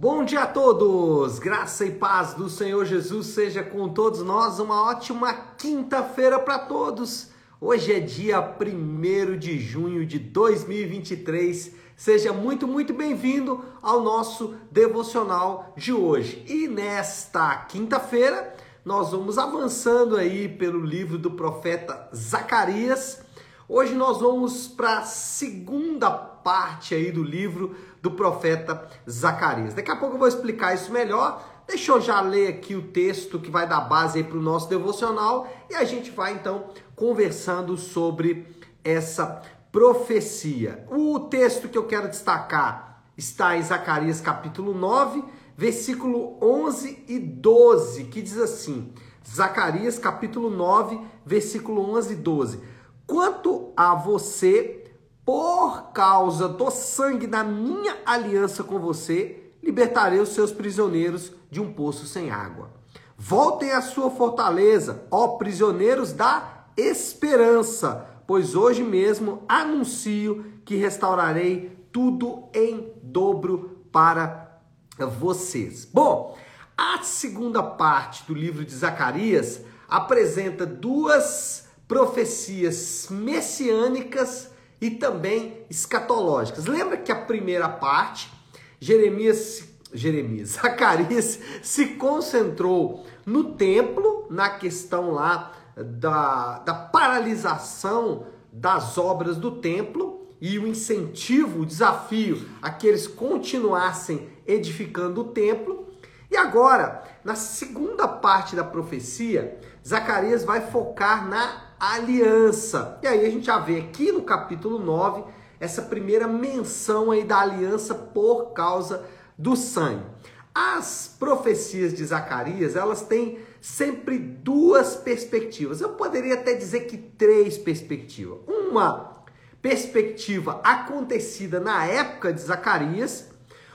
Bom dia a todos! Graça e paz do Senhor Jesus seja com todos nós. Uma ótima quinta-feira para todos. Hoje é dia 1 de junho de 2023. Seja muito, muito bem-vindo ao nosso devocional de hoje. E nesta quinta-feira, nós vamos avançando aí pelo livro do profeta Zacarias. Hoje nós vamos para a segunda parte aí do livro do profeta Zacarias. Daqui a pouco eu vou explicar isso melhor. Deixa eu já ler aqui o texto que vai dar base para o nosso devocional e a gente vai então conversando sobre essa profecia. O texto que eu quero destacar está em Zacarias capítulo 9, versículo 11 e 12, que diz assim: Zacarias capítulo 9, versículo 11 e 12. Quanto a você, por causa do sangue da minha aliança com você, libertarei os seus prisioneiros de um poço sem água. Voltem à sua fortaleza, ó prisioneiros da esperança, pois hoje mesmo anuncio que restaurarei tudo em dobro para vocês. Bom, a segunda parte do livro de Zacarias apresenta duas profecias messiânicas e também escatológicas. Lembra que a primeira parte, Jeremias, Jeremias, Zacarias se concentrou no templo, na questão lá da, da paralisação das obras do templo e o incentivo, o desafio a que eles continuassem edificando o templo. E agora, na segunda parte da profecia, Zacarias vai focar na aliança. E aí a gente já vê aqui no capítulo 9 essa primeira menção aí da aliança por causa do sangue. As profecias de Zacarias, elas têm sempre duas perspectivas. Eu poderia até dizer que três perspectivas. Uma perspectiva acontecida na época de Zacarias,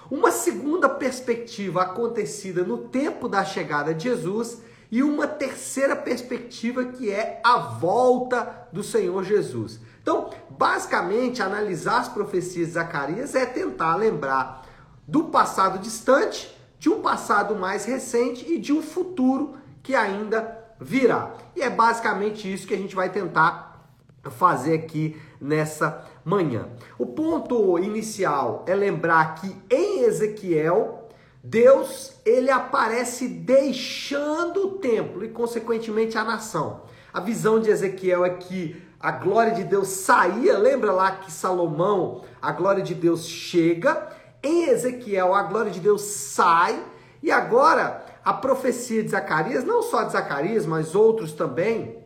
uma segunda perspectiva acontecida no tempo da chegada de Jesus e uma terceira perspectiva que é a volta do Senhor Jesus. Então, basicamente, analisar as profecias de Zacarias é tentar lembrar do passado distante, de um passado mais recente e de um futuro que ainda virá. E é basicamente isso que a gente vai tentar fazer aqui nessa manhã. O ponto inicial é lembrar que em Ezequiel Deus, ele aparece deixando o templo e consequentemente a nação. A visão de Ezequiel é que a glória de Deus saía, lembra lá que Salomão, a glória de Deus chega, em Ezequiel a glória de Deus sai, e agora a profecia de Zacarias, não só de Zacarias, mas outros também,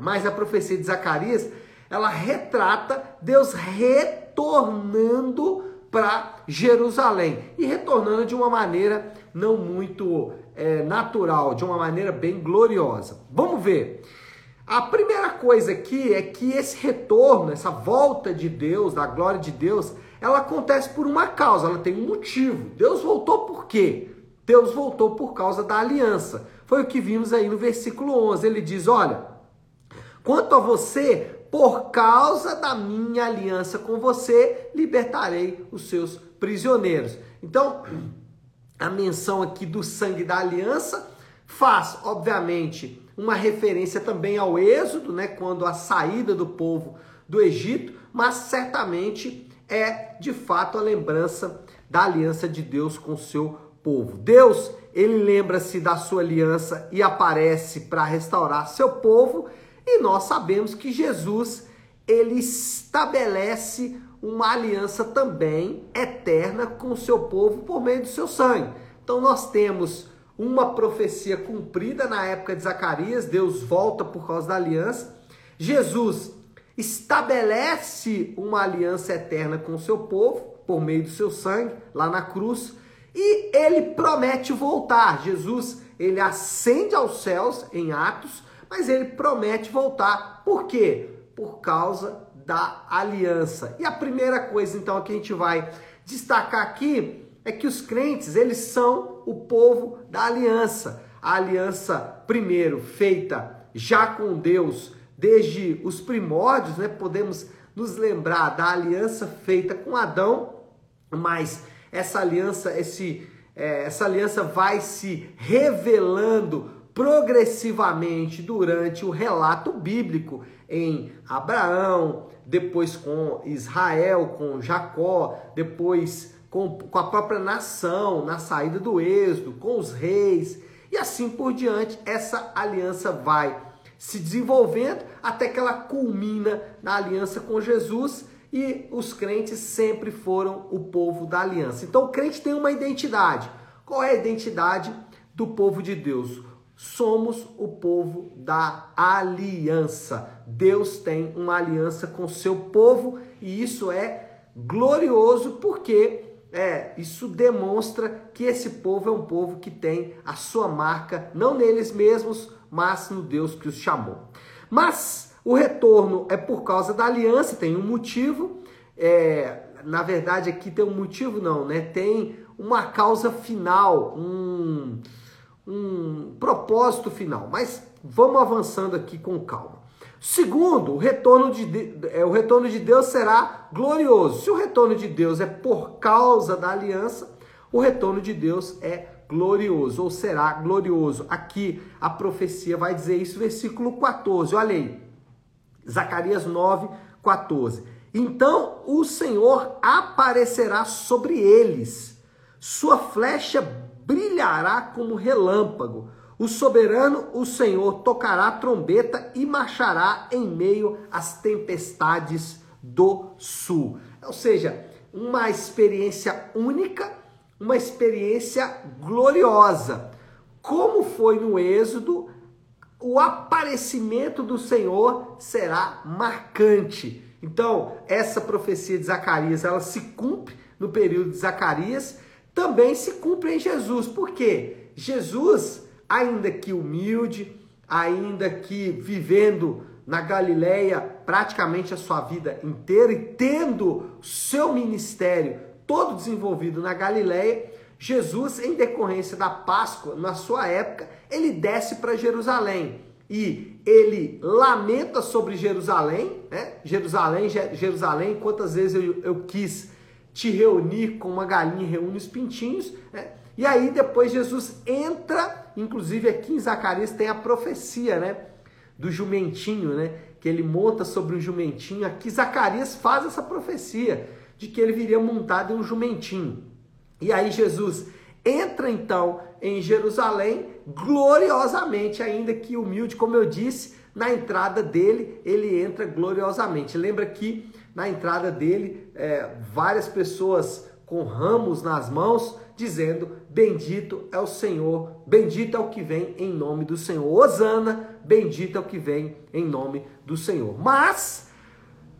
mas a profecia de Zacarias, ela retrata Deus retornando para Jerusalém e retornando de uma maneira não muito é, natural, de uma maneira bem gloriosa. Vamos ver. A primeira coisa aqui é que esse retorno, essa volta de Deus, da glória de Deus, ela acontece por uma causa, ela tem um motivo. Deus voltou por quê? Deus voltou por causa da aliança. Foi o que vimos aí no versículo 11. Ele diz: Olha, quanto a você, por causa da minha aliança com você, libertarei os seus prisioneiros. Então, a menção aqui do sangue da aliança faz, obviamente, uma referência também ao Êxodo, né, quando a saída do povo do Egito, mas certamente é de fato a lembrança da aliança de Deus com o seu povo. Deus, ele lembra-se da sua aliança e aparece para restaurar seu povo e nós sabemos que Jesus ele estabelece uma aliança também eterna com o seu povo por meio do seu sangue. Então nós temos uma profecia cumprida na época de Zacarias, Deus volta por causa da aliança. Jesus estabelece uma aliança eterna com o seu povo por meio do seu sangue lá na cruz e ele promete voltar. Jesus, ele ascende aos céus em Atos mas ele promete voltar. Por quê? Por causa da aliança. E a primeira coisa então que a gente vai destacar aqui é que os crentes, eles são o povo da aliança. A aliança primeiro feita já com Deus desde os primórdios, né? Podemos nos lembrar da aliança feita com Adão, mas essa aliança, esse é, essa aliança vai se revelando progressivamente durante o relato bíblico em Abraão, depois com Israel, com Jacó, depois com, com a própria nação, na saída do êxodo, com os reis, e assim por diante, essa aliança vai se desenvolvendo até que ela culmina na aliança com Jesus e os crentes sempre foram o povo da aliança. Então o crente tem uma identidade. Qual é a identidade do povo de Deus? Somos o povo da aliança. Deus tem uma aliança com seu povo e isso é glorioso porque é, isso demonstra que esse povo é um povo que tem a sua marca não neles mesmos, mas no Deus que os chamou. Mas o retorno é por causa da aliança, tem um motivo. É, na verdade, aqui tem um motivo, não, né? Tem uma causa final, um, um propósito final. Mas vamos avançando aqui com calma. Segundo, o retorno de, é, o retorno de Deus será glorioso. Se o retorno de Deus é por causa da aliança, o retorno de Deus é glorioso, ou será glorioso. Aqui a profecia vai dizer isso, versículo 14. Olha aí, Zacarias 9, 14. Então o Senhor aparecerá sobre eles, sua flecha brilhará como relâmpago. O soberano, o Senhor, tocará trombeta e marchará em meio às tempestades do sul. Ou seja, uma experiência única uma experiência gloriosa. Como foi no Êxodo, o aparecimento do Senhor será marcante. Então, essa profecia de Zacarias, ela se cumpre no período de Zacarias, também se cumpre em Jesus. Por quê? Jesus, ainda que humilde, ainda que vivendo na Galileia praticamente a sua vida inteira e tendo seu ministério todo desenvolvido na Galileia, Jesus, em decorrência da Páscoa, na sua época, ele desce para Jerusalém e ele lamenta sobre Jerusalém, né? Jerusalém, Jerusalém, quantas vezes eu, eu quis te reunir com uma galinha, reúne os pintinhos, né? E aí depois Jesus entra, inclusive aqui em Zacarias tem a profecia, né? Do jumentinho, né? Que ele monta sobre um jumentinho. Aqui Zacarias faz essa profecia de que ele viria montado em um jumentinho. E aí Jesus entra então em Jerusalém gloriosamente, ainda que humilde, como eu disse, na entrada dele ele entra gloriosamente. Lembra que na entrada dele é, várias pessoas com ramos nas mãos dizendo: Bendito é o Senhor, bendito é o que vem em nome do Senhor. Osana, bendito é o que vem em nome do Senhor. Mas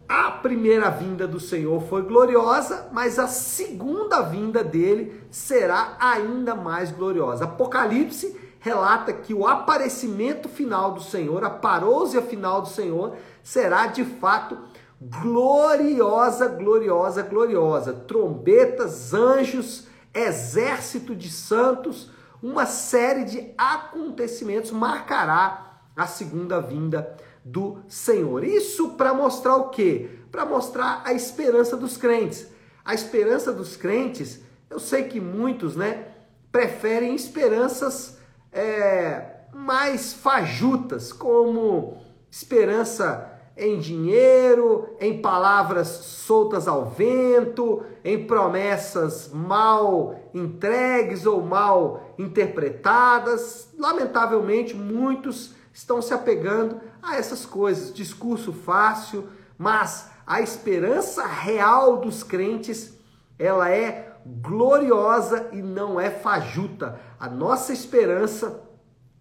a primeira vinda do Senhor foi gloriosa, mas a segunda vinda dele será ainda mais gloriosa. Apocalipse relata que o aparecimento final do Senhor, a parousia final do Senhor, será de fato gloriosa, gloriosa, gloriosa. Trombetas, anjos, exército de santos, uma série de acontecimentos marcará a segunda vinda do Senhor. Isso para mostrar o quê? Para mostrar a esperança dos crentes. A esperança dos crentes, eu sei que muitos, né, preferem esperanças é, mais fajutas, como esperança em dinheiro, em palavras soltas ao vento, em promessas mal entregues ou mal interpretadas. Lamentavelmente, muitos estão se apegando a essas coisas, discurso fácil, mas a esperança real dos crentes, ela é gloriosa e não é fajuta. A nossa esperança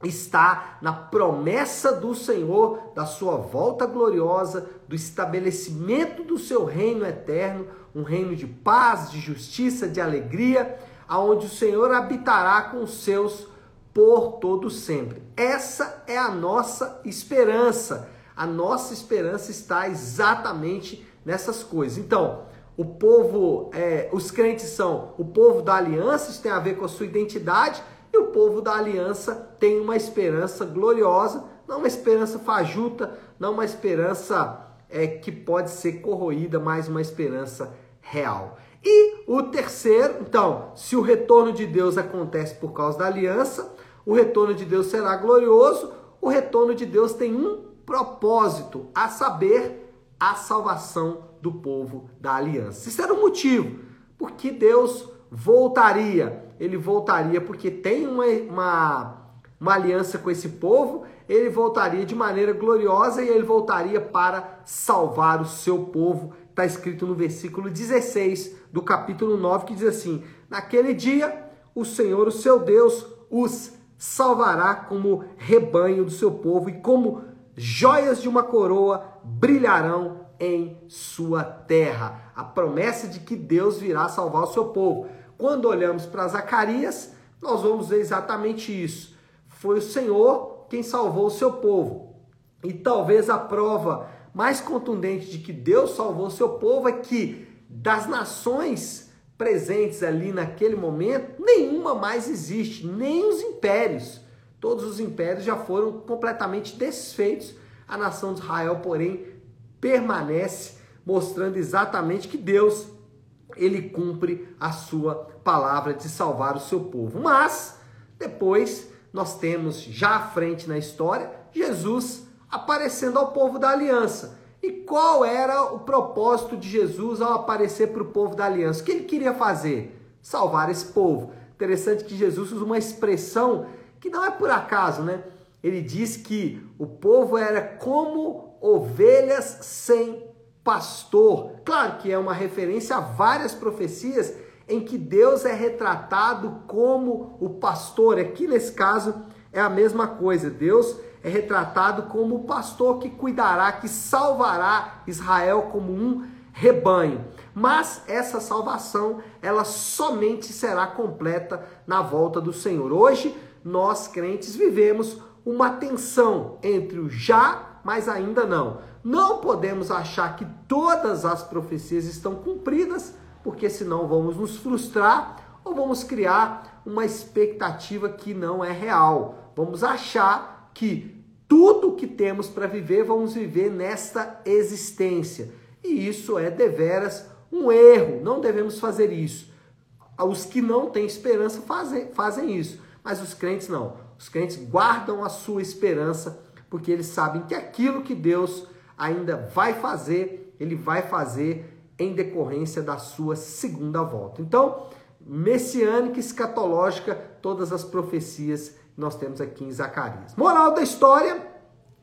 está na promessa do Senhor da sua volta gloriosa, do estabelecimento do seu reino eterno, um reino de paz, de justiça, de alegria, aonde o Senhor habitará com os seus por todo sempre. Essa é a nossa esperança. A nossa esperança está exatamente nessas coisas. Então, o povo, é, os crentes são o povo da aliança, isso tem a ver com a sua identidade, e o povo da aliança tem uma esperança gloriosa, não uma esperança fajuta, não uma esperança é, que pode ser corroída, mas uma esperança real. E o terceiro, então, se o retorno de Deus acontece por causa da aliança, o retorno de Deus será glorioso, o retorno de Deus tem um propósito, a saber, a salvação do povo da aliança. Isso era o motivo porque Deus voltaria. Ele voltaria porque tem uma, uma, uma aliança com esse povo, ele voltaria de maneira gloriosa e ele voltaria para salvar o seu povo. Está escrito no versículo 16 do capítulo 9, que diz assim: Naquele dia, o Senhor, o seu Deus, os salvará como rebanho do seu povo e como joias de uma coroa brilharão em sua terra. A promessa de que Deus virá salvar o seu povo. Quando olhamos para Zacarias, nós vamos ver exatamente isso. Foi o Senhor quem salvou o seu povo. E talvez a prova mais contundente de que Deus salvou o seu povo é que das nações presentes ali naquele momento, nenhuma mais existe, nem os impérios. Todos os impérios já foram completamente desfeitos. A nação de Israel, porém, permanece, mostrando exatamente que Deus ele cumpre a sua palavra de salvar o seu povo. Mas depois nós temos já à frente na história Jesus aparecendo ao povo da aliança. E qual era o propósito de Jesus ao aparecer para o povo da aliança? O que ele queria fazer? Salvar esse povo. Interessante que Jesus usa uma expressão que não é por acaso, né? Ele diz que o povo era como ovelhas sem pastor. Claro que é uma referência a várias profecias em que Deus é retratado como o pastor. Aqui nesse caso é a mesma coisa. Deus é retratado como o pastor que cuidará, que salvará Israel como um rebanho. Mas essa salvação, ela somente será completa na volta do Senhor. Hoje, nós crentes vivemos uma tensão entre o já, mas ainda não. Não podemos achar que todas as profecias estão cumpridas, porque senão vamos nos frustrar ou vamos criar uma expectativa que não é real. Vamos achar que tudo que temos para viver, vamos viver nesta existência. E isso é deveras um erro. Não devemos fazer isso. Os que não têm esperança fazem, fazem isso, mas os crentes não. Os crentes guardam a sua esperança porque eles sabem que aquilo que Deus ainda vai fazer, ele vai fazer em decorrência da sua segunda volta. Então, messiânica, escatológica, todas as profecias nós temos aqui em Zacarias. Moral da história,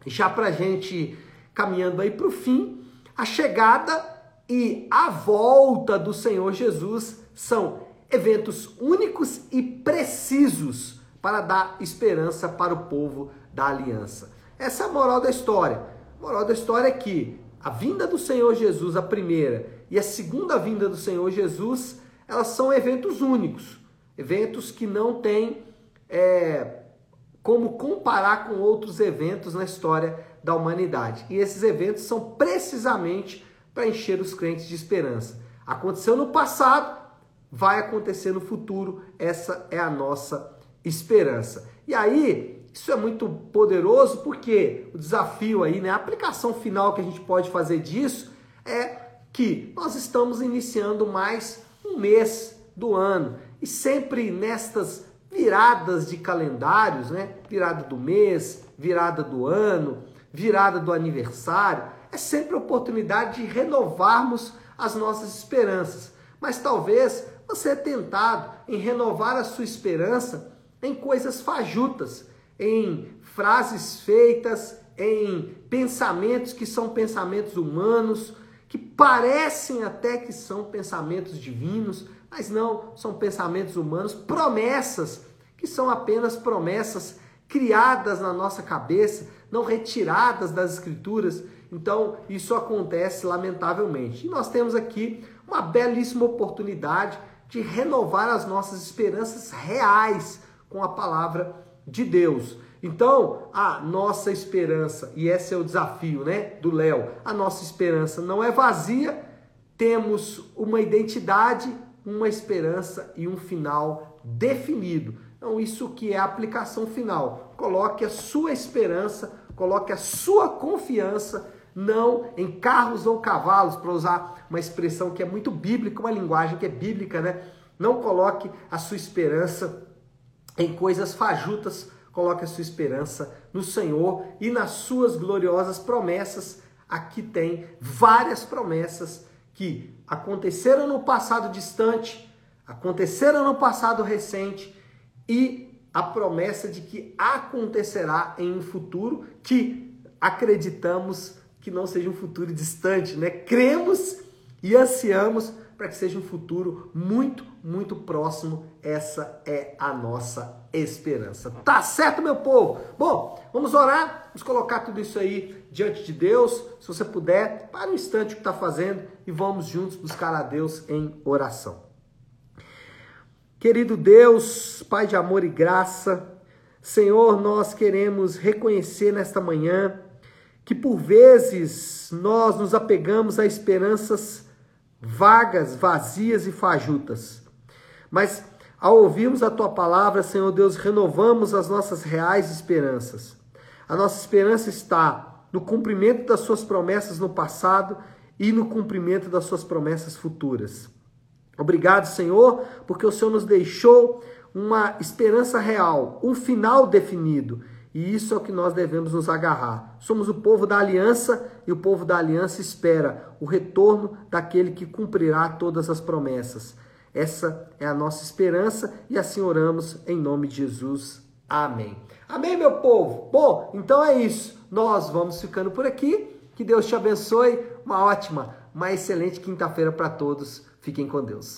já para gente caminhando aí para o fim, a chegada e a volta do Senhor Jesus são eventos únicos e precisos para dar esperança para o povo da aliança. Essa é a moral da história. Moral da história é que a vinda do Senhor Jesus, a primeira, e a segunda vinda do Senhor Jesus, elas são eventos únicos, eventos que não têm é, como comparar com outros eventos na história da humanidade. E esses eventos são precisamente para encher os crentes de esperança. Aconteceu no passado, vai acontecer no futuro, essa é a nossa esperança. E aí, isso é muito poderoso porque o desafio aí, né, a aplicação final que a gente pode fazer disso é que nós estamos iniciando mais um mês do ano e sempre nestas viradas de calendários, né, virada do mês, virada do ano, virada do aniversário, é sempre oportunidade de renovarmos as nossas esperanças. Mas talvez você é tentado em renovar a sua esperança em coisas fajutas, em frases feitas, em pensamentos que são pensamentos humanos, que parecem até que são pensamentos divinos, mas não, são pensamentos humanos, promessas que são apenas promessas criadas na nossa cabeça, não retiradas das escrituras. Então, isso acontece lamentavelmente. E nós temos aqui uma belíssima oportunidade de renovar as nossas esperanças reais com a palavra de Deus. Então, a nossa esperança, e esse é o desafio, né, do Léo, a nossa esperança não é vazia, temos uma identidade, uma esperança e um final definido. Então, isso que é a aplicação final. Coloque a sua esperança, coloque a sua confiança não em carros ou cavalos, para usar uma expressão que é muito bíblica, uma linguagem que é bíblica, né? Não coloque a sua esperança em coisas fajutas, coloque a sua esperança no Senhor e nas suas gloriosas promessas. Aqui tem várias promessas que aconteceram no passado distante, aconteceram no passado recente e a promessa de que acontecerá em um futuro que acreditamos que não seja um futuro distante, né? Cremos e ansiamos para que seja um futuro muito, muito próximo. Essa é a nossa esperança. Tá certo, meu povo? Bom, vamos orar, vamos colocar tudo isso aí diante de Deus. Se você puder, para um instante o que está fazendo e vamos juntos buscar a Deus em oração. Querido Deus, Pai de amor e graça, Senhor, nós queremos reconhecer nesta manhã que por vezes nós nos apegamos a esperanças vagas, vazias e fajutas. Mas ao ouvirmos a tua palavra, Senhor Deus, renovamos as nossas reais esperanças. A nossa esperança está no cumprimento das suas promessas no passado e no cumprimento das suas promessas futuras. Obrigado, Senhor, porque o Senhor nos deixou uma esperança real, um final definido. E isso é o que nós devemos nos agarrar. Somos o povo da aliança e o povo da aliança espera o retorno daquele que cumprirá todas as promessas. Essa é a nossa esperança e assim oramos em nome de Jesus. Amém. Amém, meu povo? Bom, então é isso. Nós vamos ficando por aqui. Que Deus te abençoe. Uma ótima, uma excelente quinta-feira para todos. Fiquem com Deus.